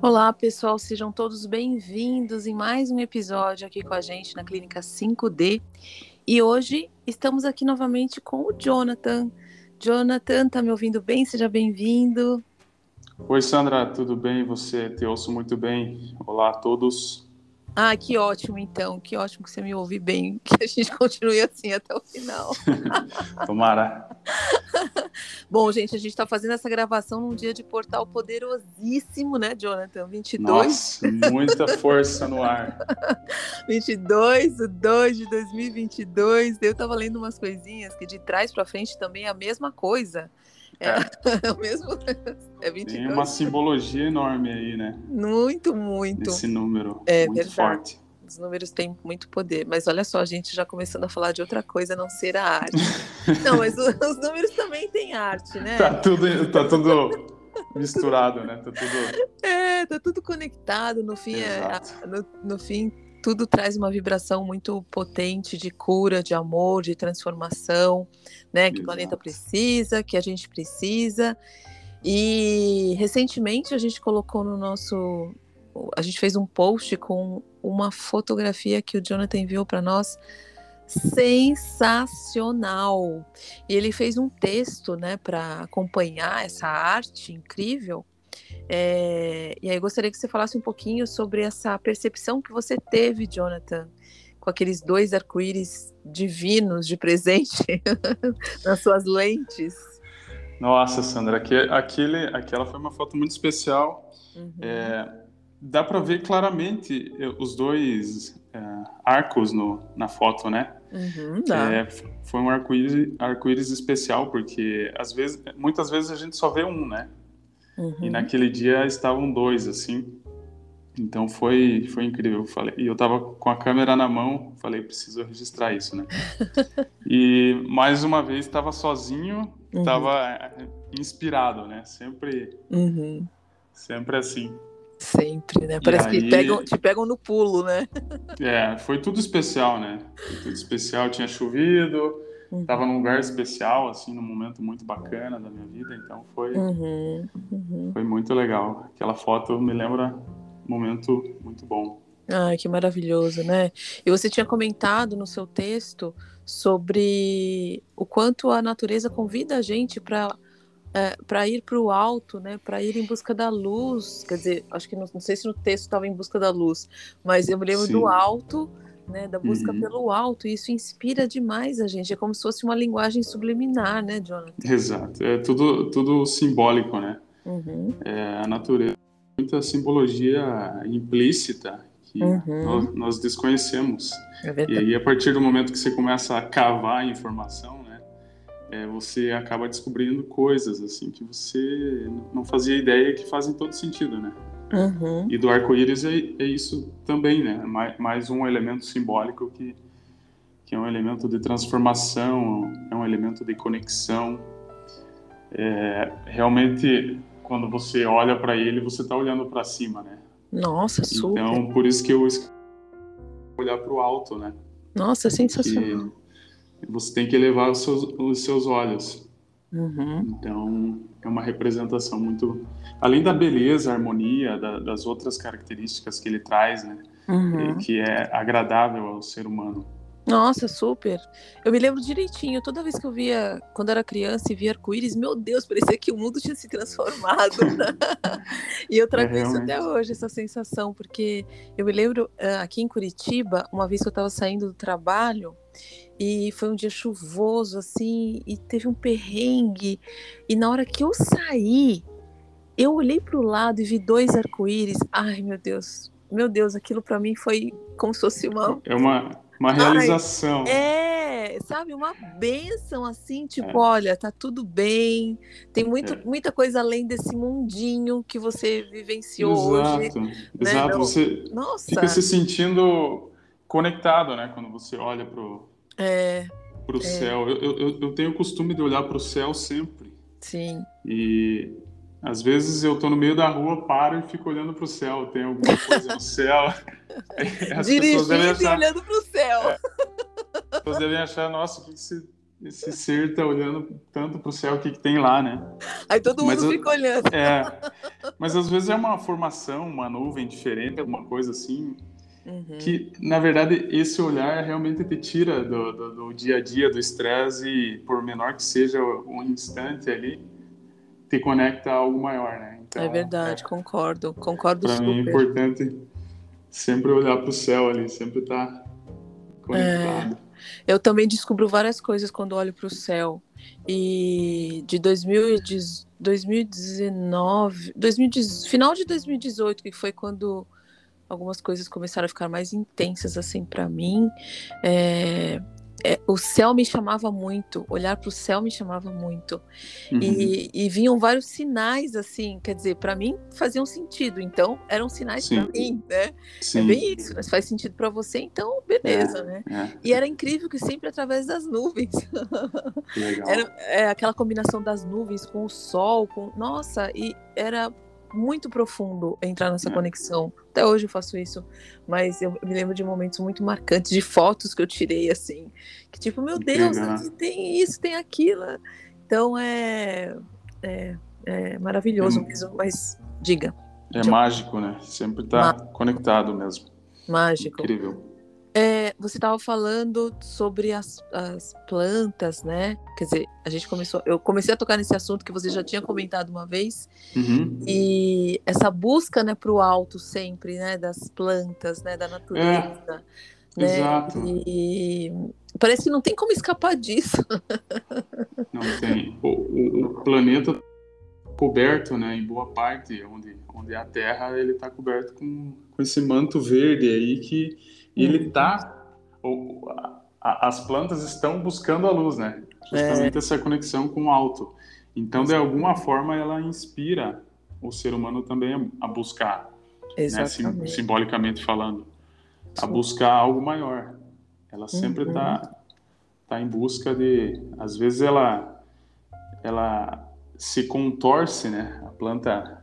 Olá, pessoal, sejam todos bem-vindos em mais um episódio aqui com a gente na Clínica 5D. E hoje estamos aqui novamente com o Jonathan. Jonathan, tá me ouvindo bem? Seja bem-vindo. Oi, Sandra, tudo bem? Você te ouço muito bem. Olá a todos. Ah, que ótimo, então. Que ótimo que você me ouve bem. Que a gente continue assim até o final. Tomara. Bom, gente, a gente está fazendo essa gravação num dia de portal poderosíssimo, né, Jonathan? 22. Nossa, muita força no ar. 22 de 2 de 2022. Eu estava lendo umas coisinhas que de trás para frente também é a mesma coisa. É, é. o mesmo. É 22. Tem uma simbologia enorme aí, né? Muito, muito. Esse número. É muito verdade. forte. Os números têm muito poder. Mas olha só, a gente já começando a falar de outra coisa, não ser a arte. não, mas os, os, números também têm arte, né? Tá tudo, tá tudo misturado, né? Tá tudo. É, tá tudo conectado. No fim, é, no, no fim tudo traz uma vibração muito potente de cura, de amor, de transformação, né? Que Exato. o planeta precisa, que a gente precisa. E recentemente a gente colocou no nosso. A gente fez um post com uma fotografia que o Jonathan enviou para nós sensacional. E ele fez um texto, né, para acompanhar essa arte incrível. É, e aí gostaria que você falasse um pouquinho sobre essa percepção que você teve, Jonathan, com aqueles dois arco-íris divinos de presente nas suas lentes. Nossa, Sandra, aquele, aquela foi uma foto muito especial. Uhum. É, dá para ver claramente eh, os dois é, arcos no, na foto, né? Uhum, é, foi um arco-íris arco especial, porque às vezes, muitas vezes a gente só vê um, né? Uhum. E naquele dia estavam dois, assim. Então foi, foi incrível. Falei, e eu tava com a câmera na mão, falei, preciso registrar isso, né? e mais uma vez estava sozinho, estava uhum. Eh, inspirado, né? Sempre, uhum. sempre assim. Sempre, né? Parece aí... que pegam, te pegam no pulo, né? é, foi tudo especial, né? Foi tudo especial, tinha chovido, Estava uhum. num lugar especial, assim, num momento muito bacana da minha vida, então foi, uhum. Uhum. foi muito legal. Aquela foto me lembra um momento muito bom. Ai, que maravilhoso, né? E você tinha comentado no seu texto sobre o quanto a natureza convida a gente para é, para ir para o alto, né? Para ir em busca da luz. Quer dizer, acho que não, não sei se no texto estava em busca da luz, mas eu me lembro Sim. do alto né, da busca uhum. pelo alto, e isso inspira demais a gente, é como se fosse uma linguagem subliminar, né, Jonathan? Exato, é tudo, tudo simbólico, né? Uhum. É, a natureza muita simbologia implícita que uhum. nós, nós, desconhecemos. É e aí, a partir do momento que você começa a cavar a informação, né, é, você acaba descobrindo coisas assim que você não fazia ideia que fazem todo sentido, né? Uhum. E do arco-íris é, é, isso também, né? Mais, mais, um elemento simbólico que, que é um elemento de transformação, é um elemento de conexão. É, realmente, quando você olha para ele, você está olhando para cima, né? Nossa, super. Então, por isso que eu olhar para o alto, né? Nossa, sensacional. Você tem que elevar os seus, os seus olhos. Uhum. Então, é uma representação muito. Além da beleza, harmonia, da, das outras características que ele traz, né? Uhum. Que é agradável ao ser humano. Nossa, super. Eu me lembro direitinho, toda vez que eu via, quando era criança e via arco-íris, meu Deus, parecia que o mundo tinha se transformado. e eu trago é, isso até hoje, essa sensação, porque eu me lembro ah, aqui em Curitiba, uma vez que eu estava saindo do trabalho, e foi um dia chuvoso, assim, e teve um perrengue. E na hora que eu saí, eu olhei para o lado e vi dois arco-íris. Ai, meu Deus. Meu Deus, aquilo para mim foi como se fosse uma. É uma, uma realização. Ai, é, sabe, uma benção assim, tipo, é. olha, tá tudo bem. Tem muito, é. muita coisa além desse mundinho que você vivenciou exato, hoje. Exato, exato. Né? Você Nossa. fica se sentindo conectado, né? Quando você olha pro, é, pro é. céu. Eu, eu, eu tenho o costume de olhar pro céu sempre. Sim. E às vezes eu tô no meio da rua, paro e fico olhando pro céu. Tem alguma coisa no céu. As Dirigindo achar... e olhando pro céu. É, as pessoas devem achar, nossa, o que esse esse ser tá olhando tanto para o céu, o que, que tem lá, né? Aí todo mas mundo fica olhando. É, mas às vezes é uma formação, uma nuvem diferente, alguma coisa assim, uhum. que na verdade esse olhar realmente te tira do, do, do dia a dia, do estresse, e por menor que seja um instante ali, te conecta a algo maior, né? Então, é verdade, é, concordo, concordo pra super. Mim é importante sempre olhar para o céu ali, sempre estar tá conectado. É. Eu também descubro várias coisas quando olho para o céu. E de 2019, 2010, final de 2018, que foi quando algumas coisas começaram a ficar mais intensas assim para mim. É, é, o céu me chamava muito, olhar para o céu me chamava muito. Uhum. E, e, vinham vários sinais, assim, quer dizer, para mim faziam sentido, então eram sinais para mim, né? É Sim. É bem isso, mas faz sentido para você, então beleza, é, né? É. E era incrível que sempre através das nuvens. Legal. Era é, aquela combinação das nuvens com o sol, com. Nossa, e era muito profundo entrar nessa é. conexão. Até hoje eu faço isso, mas eu me lembro de momentos muito marcantes, de fotos que eu tirei assim, que tipo, meu Deus, tem isso, tem aquilo. Então é, é, é maravilhoso é, mesmo, mas diga. É mágico, né? Sempre tá conectado mesmo. Mágico. Incrível. É, você estava falando sobre as, as, plantas, né? Quer dizer, a gente começou, eu comecei a tocar nesse assunto que você já tinha comentado uma vez, uhum. e essa busca, né, para o alto sempre, né, das plantas, né, da natureza. É, né? Exato. E, parece que não tem como escapar disso. Não tem. O, o, o planeta coberto, né, em boa parte, onde, onde é a Terra, ele está coberto com, com esse manto verde aí que e ele está. As plantas estão buscando a luz, né? Justamente é. essa conexão com o alto. Então, de alguma forma, ela inspira o ser humano também a buscar, né? Sim, simbolicamente falando, a buscar algo maior. Ela sempre está uhum. tá em busca de, às vezes ela, ela se contorce, né? A planta,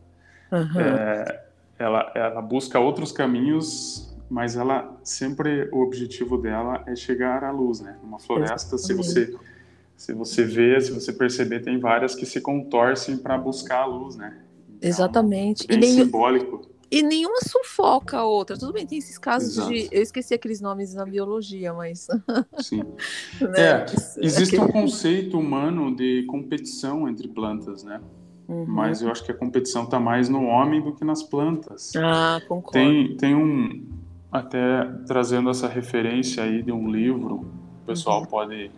uhum. é, ela, ela busca outros caminhos mas ela sempre o objetivo dela é chegar à luz, né? Uma floresta, se você se você vê, se você perceber, tem várias que se contorcem para buscar a luz, né? Então, Exatamente. Bem e nenhum, simbólico. E nenhuma sufoca a outra. Tudo bem, tem esses casos Exato. de. Eu esqueci aqueles nomes na biologia, mas. Sim. né? É, existe um conceito humano de competição entre plantas, né? Uhum. Mas eu acho que a competição está mais no homem do que nas plantas. Ah, concordo. Tem, tem um, até trazendo essa referência aí de um livro, o pessoal uhum. pode,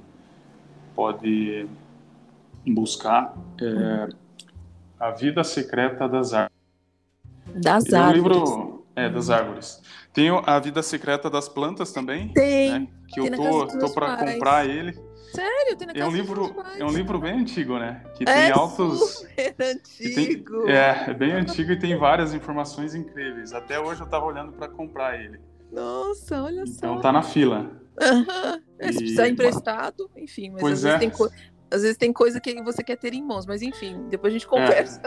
pode buscar é, A Vida Secreta das Árvores. Das é um árvores. livro é, das árvores. Tem A Vida Secreta das Plantas também. Tem. Né, que eu tô, tô para comprar ele. Sério? Tem na é um livro É um livro bem antigo, né? Que tem é altos. Super antigo. Tem... É, é bem antigo e tem várias informações incríveis. Até hoje eu tava olhando para comprar ele. Nossa, olha então, só. Então tá na fila. Uhum. É, se precisar emprestado, enfim, mas pois às, é. vezes co... às, vezes tem coisa que você quer ter em mãos, mas enfim, depois a gente conversa.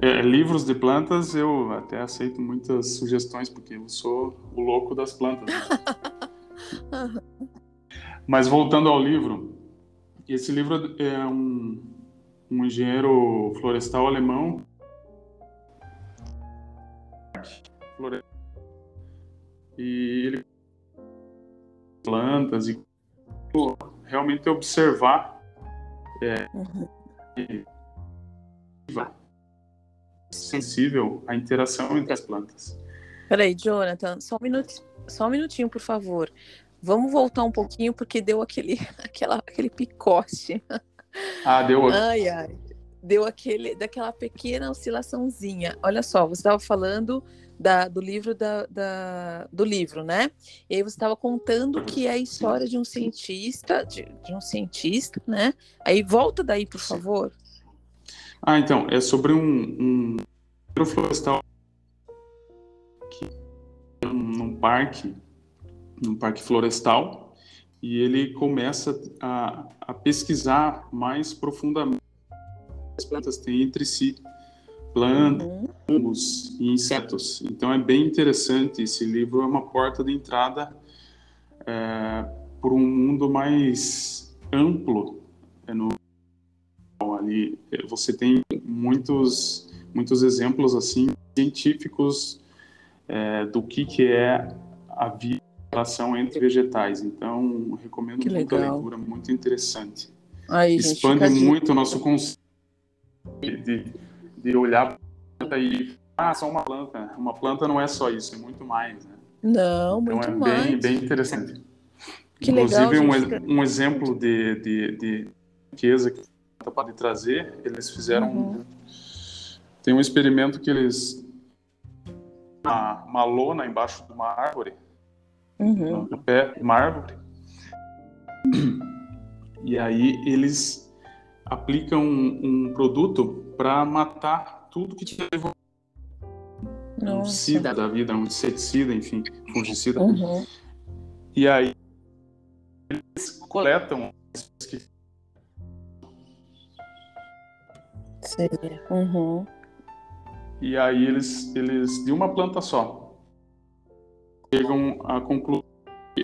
É. É, livros de plantas, eu até aceito muitas sugestões, porque eu sou o louco das plantas. Né? Mas voltando ao livro, esse livro é um, um engenheiro florestal alemão. E ele plantas e realmente observar é, uhum. sensível à interação entre as plantas. Peraí, Jonathan, só um minutinho, só um minutinho, por favor. Vamos voltar um pouquinho, porque deu aquele, aquela, aquele picote. Ah, deu. Ai, ai. Deu aquele, daquela pequena oscilaçãozinha. Olha só, você estava falando da, do livro da, da, do livro, né? E aí você estava contando que é a história de um cientista, de, de, um cientista, né? Aí volta daí, por favor. Ah, então, é sobre um, um florestal que num parque num parque florestal e ele começa a, a pesquisar mais profundamente as plantas têm entre si plantas e insetos. Então é bem interessante. Esse livro é uma porta de entrada é, por um mundo mais amplo é no ali você tem muitos muitos exemplos assim científicos é, do que que é a relação entre vegetais. Então recomendo que muito legal. a leitura, muito interessante. Aí, Expande gente, muito o nosso conceito de, de olhar planta e ah, só uma planta. Uma planta não é só isso, é muito mais. Né? Não, muito então, é mais. Bem, bem interessante. Que Inclusive, legal, um, um exemplo de, de, de riqueza que pode trazer, eles fizeram. Uhum. Tem um experimento que eles. Uma, uma lona embaixo de uma árvore, uhum. no pé de uma árvore, e aí eles aplicam um, um produto para matar tudo que tiver um sida da vida, um inseticida, enfim, fungicida. Uhum. E aí eles coletam Sim. Uhum. E aí eles, eles, de uma planta só, chegam a concluir que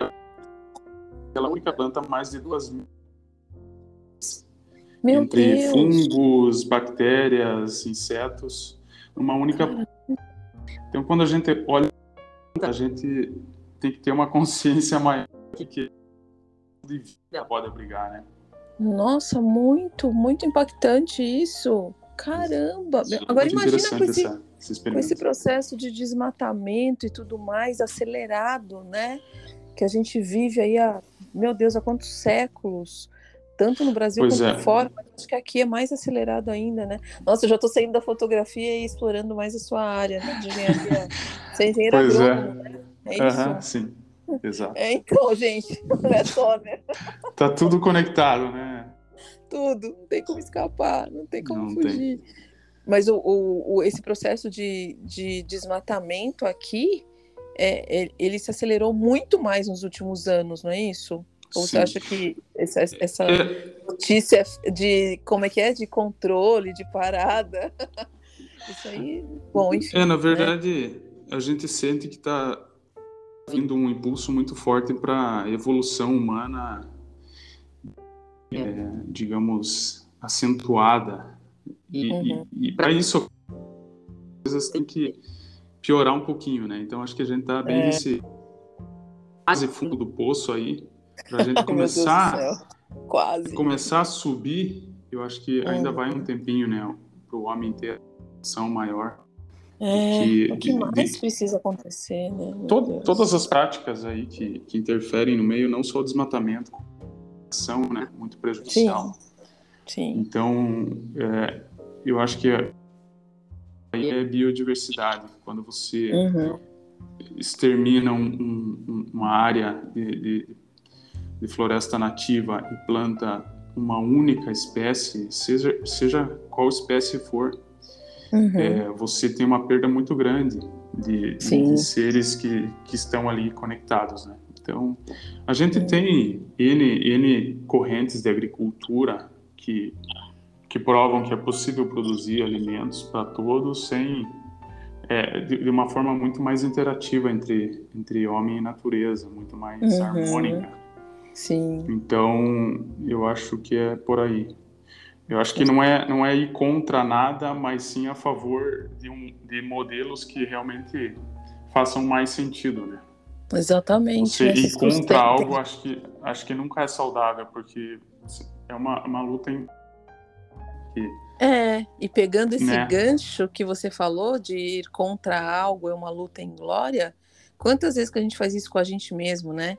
aquela única planta mais de duas mil Meu entre Deus. fungos, bactérias, insetos, numa única planta. Então, quando a gente olha, a gente tem que ter uma consciência maior de que de vida pode abrigar, né? Nossa, muito, muito impactante isso. Caramba! Agora imagina com esse, essa, com esse processo de desmatamento e tudo mais acelerado, né? Que a gente vive aí há, meu Deus, há quantos séculos? tanto no Brasil pois quanto é. fora, mas acho que aqui é mais acelerado ainda, né? Nossa, eu já estou saindo da fotografia e explorando mais a sua área né, de engenharia. Você é engenheiro pois é. agrônomo, é. né? É isso? Uhum, sim, exato. É, então, gente, não é só, né? Tá tudo conectado, né? Tudo, não tem como escapar, não tem como não fugir. Tem. Mas o, o, o, esse processo de, de desmatamento aqui, é, ele se acelerou muito mais nos últimos anos, não é isso? Ou Sim. você acha que essa, essa é. notícia de como é que é? De controle, de parada. Isso aí, bom, enfim. É, na né? verdade, né? a gente sente que está vindo um impulso muito forte para a evolução humana, é. É, digamos, acentuada. E, uhum. e, e para isso, as coisas têm que piorar um pouquinho, né? Então, acho que a gente está bem é. nesse quase fundo do poço aí para a gente começar, quase começar a subir, eu acho que ainda vai um tempinho, né, para o homem ter ação maior. É, que, o que de, mais de, precisa acontecer, né? To, todas as práticas aí que, que interferem no meio, não só o desmatamento, são, né, muito prejudicial. Sim. Sim. Então, é, eu acho que aí é biodiversidade. Quando você uhum. extermina um, um, uma área de, de de floresta nativa e planta uma única espécie, seja, seja qual espécie for, uhum. é, você tem uma perda muito grande de, de, seres que, que estão ali conectados, né? Então, a gente uhum. tem N, N correntes de agricultura que, que provam que é possível produzir alimentos para todos sem é, de, de, uma forma muito mais interativa entre, entre homem e natureza, muito mais uhum. harmônica. Sim. Então, eu acho que é por aí. Eu acho que não é, não é ir contra nada, mas sim a favor de, um, de modelos que realmente façam mais sentido, né? Exatamente. Você ir contra algo, acho que, acho que nunca é saudável, porque é uma, uma luta em... É, e pegando esse né? gancho que você falou de ir contra algo é uma luta em glória, quantas vezes que a gente faz isso com a gente mesmo, né?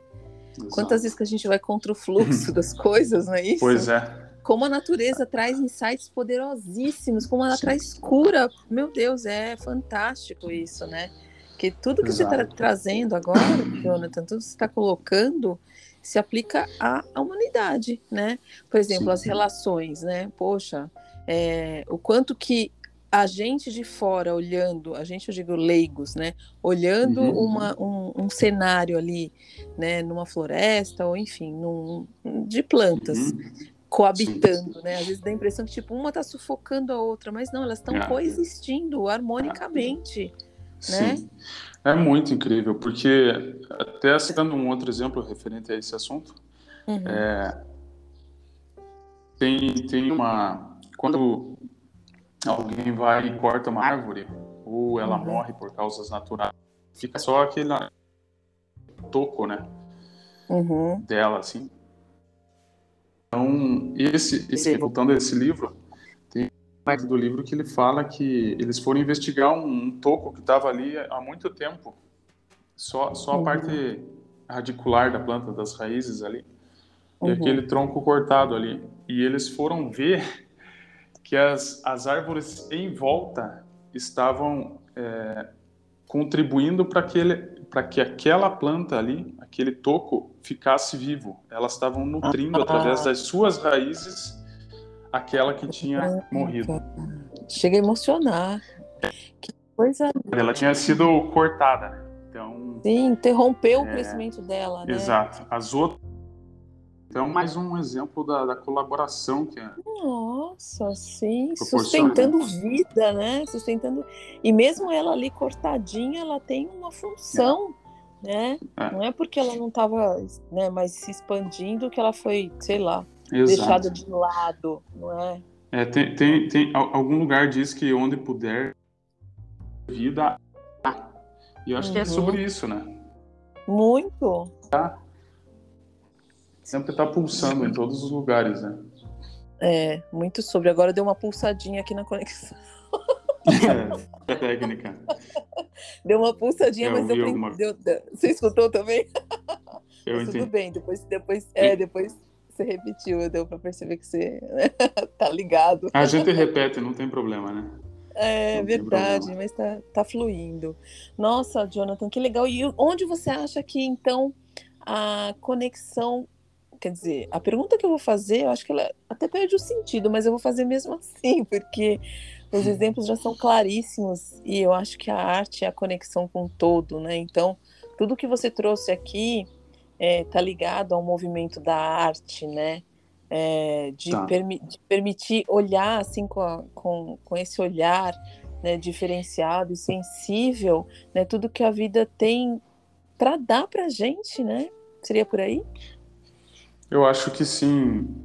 Exato. Quantas vezes que a gente vai contra o fluxo das coisas, não é isso? Pois é. Como a natureza traz insights poderosíssimos, como ela Sim. traz cura. Meu Deus, é fantástico isso, né? Que tudo que Exato. você está trazendo agora, Jonathan, tudo que você está colocando, se aplica à, à, humanidade, né? Por exemplo, Sim. as relações, né? Poxa, é, o quanto que a gente de fora olhando, a gente eu digo leigos, né, olhando uhum. uma, um, um, cenário ali, né, numa floresta ou enfim, num, de plantas. Uhum. Coabitando, sim, né? Às vezes dá a impressão que tipo uma está sufocando a outra, mas não, elas estão é. coexistindo harmonicamente, é. né? Sim. É muito incrível, porque até citando um outro exemplo referente a esse assunto, uhum. é, tem, tem uma. Quando alguém vai e corta uma árvore, ou ela uhum. morre por causas naturais, fica só aquele toco, né? Uhum. Dela, assim. Então, esse, esse, voltando a esse livro, tem um do livro que ele fala que eles foram investigar um, um toco que estava ali há muito tempo. Só, só a uhum. parte radicular da planta, das raízes ali. Uhum. E aquele tronco cortado ali. E eles foram ver que as, as árvores em volta estavam é, contribuindo para que aquela planta ali, aquele toco, ficasse vivo. Elas estavam nutrindo ah. através das suas raízes aquela que tinha morrido. Chega a emocionar. Que coisa. Ela tinha sido cortada? Então. Sim, interrompeu é... o crescimento dela, né? Exato. As outras então, mais um exemplo da, da colaboração que é. Nossa, sim, sustentando vida, né? Sustentando. E mesmo ela ali cortadinha, ela tem uma função, é. né? É. Não é porque ela não estava né, mais se expandindo que ela foi, sei lá, Exato. deixada de lado, não é? É, tem, tem, tem algum lugar diz que onde puder vida e eu acho uhum. que é sobre uhum. isso, né? Muito. Tá sempre está pulsando em todos os lugares, né? É, muito sobre. Agora deu uma pulsadinha aqui na conexão. É, é técnica. Deu uma pulsadinha, mas deu, alguma... deu, Você escutou também? Eu entendi. Tudo bem, depois, depois, é, depois você repetiu, deu para perceber que você né, tá ligado. A gente repete, não tem problema, né? É não verdade, mas tá, tá fluindo. Nossa, Jonathan, que legal. E onde você acha que então a conexão Quer dizer, a pergunta que eu vou fazer, eu acho que ela até perde o sentido, mas eu vou fazer mesmo assim, porque os exemplos já são claríssimos e eu acho que a arte é a conexão com o todo, né? Então, tudo que você trouxe aqui está é, tá ligado ao movimento da arte, né? É, de, tá. permi de, permitir olhar assim com, a, com, com esse olhar né, diferenciado e sensível, né? Tudo que a vida tem para dar para gente, né? Seria por aí? Eu acho que sim.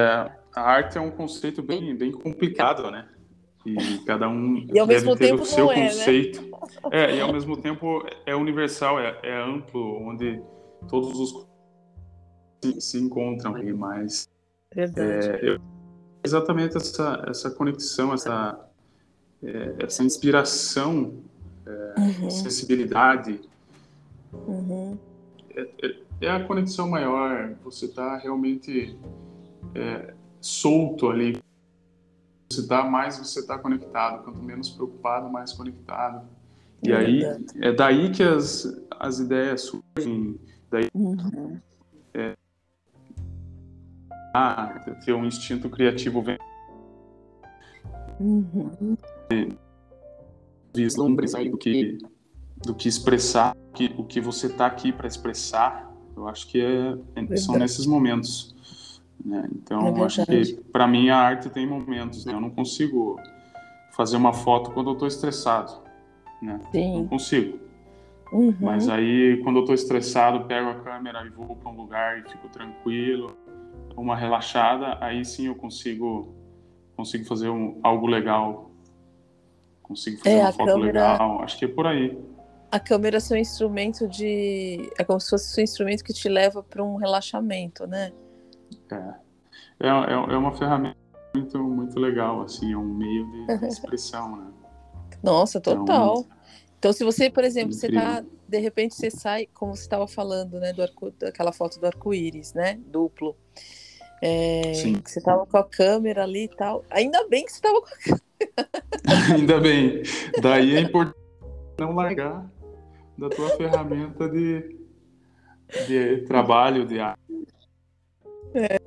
É, a arte é um conceito bem, bem complicado, né? E cada um e deve ter o seu é, né? conceito. Né? É, e ao mesmo tempo é universal, é, é amplo, onde todos os se, se encontram mas Verdade. É, exatamente essa, essa conexão, essa, é, essa inspiração, é, uhum. sensibilidade. Uhum. É, a conexão maior, você está realmente é, solto ali. Você está mais você está conectado, quanto menos preocupado, mais conectado. E é aí é daí que as, as ideias surgem, daí uhum. é, ah, ter um instinto criativo vem uhum. vislumbres do que do que expressar, que, o que você está aqui para expressar eu acho que é, é são nesses momentos. Né? Então, é acho que para mim a arte tem momentos. Né? Eu não consigo fazer uma foto quando eu estou estressado. Né? Sim. Não consigo. Uhum. Mas aí, quando eu estou estressado, pego a câmera e vou para um lugar e fico tranquilo, uma relaxada, aí sim eu consigo consigo fazer um, algo legal. Consigo fazer é, uma foto câmera... legal. Acho que é por aí a câmera é seu instrumento de. É como se fosse seu instrumento que te leva para um relaxamento, né? É. É, é, é uma ferramenta muito, muito legal, assim, é um meio de expressão, né? Nossa, então, total. Então, então se você, por exemplo, você tá. De repente você sai, como você estava falando, né? Do arco, daquela foto do arco-íris, né? Duplo. É, Sim. Que você tava com a câmera ali e tal. Ainda bem que você tava com a câmera. Ainda bem. Daí é importante não largar da tua ferramenta de, de trabalho, de arte. É.